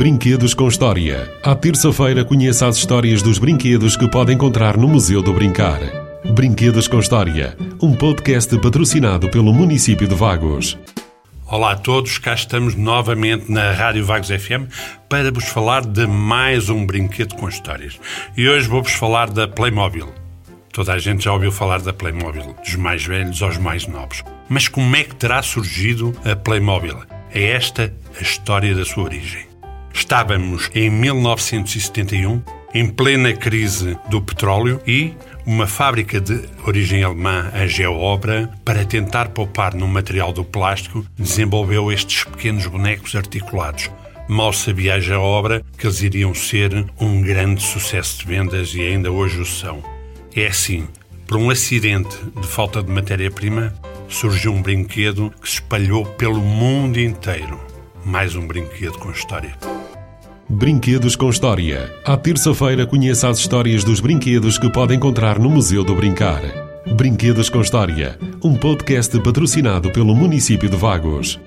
Brinquedos com História. À terça-feira, conheça as histórias dos brinquedos que pode encontrar no Museu do Brincar. Brinquedos com História, um podcast patrocinado pelo município de Vagos. Olá a todos, cá estamos novamente na Rádio Vagos FM para vos falar de mais um brinquedo com histórias. E hoje vou-vos falar da Playmobil. Toda a gente já ouviu falar da Playmobil, dos mais velhos aos mais novos. Mas como é que terá surgido a Playmobil? É esta a história da sua origem. Estávamos em 1971, em plena crise do petróleo e uma fábrica de origem alemã, a Geobra, para tentar poupar no material do plástico, desenvolveu estes pequenos bonecos articulados. Mal sabia a Geobra que eles iriam ser um grande sucesso de vendas e ainda hoje o são. É assim, por um acidente de falta de matéria-prima, surgiu um brinquedo que se espalhou pelo mundo inteiro. Mais um brinquedo com história. Brinquedos com História. À terça-feira, conheça as histórias dos brinquedos que pode encontrar no Museu do Brincar. Brinquedos com História, um podcast patrocinado pelo município de Vagos.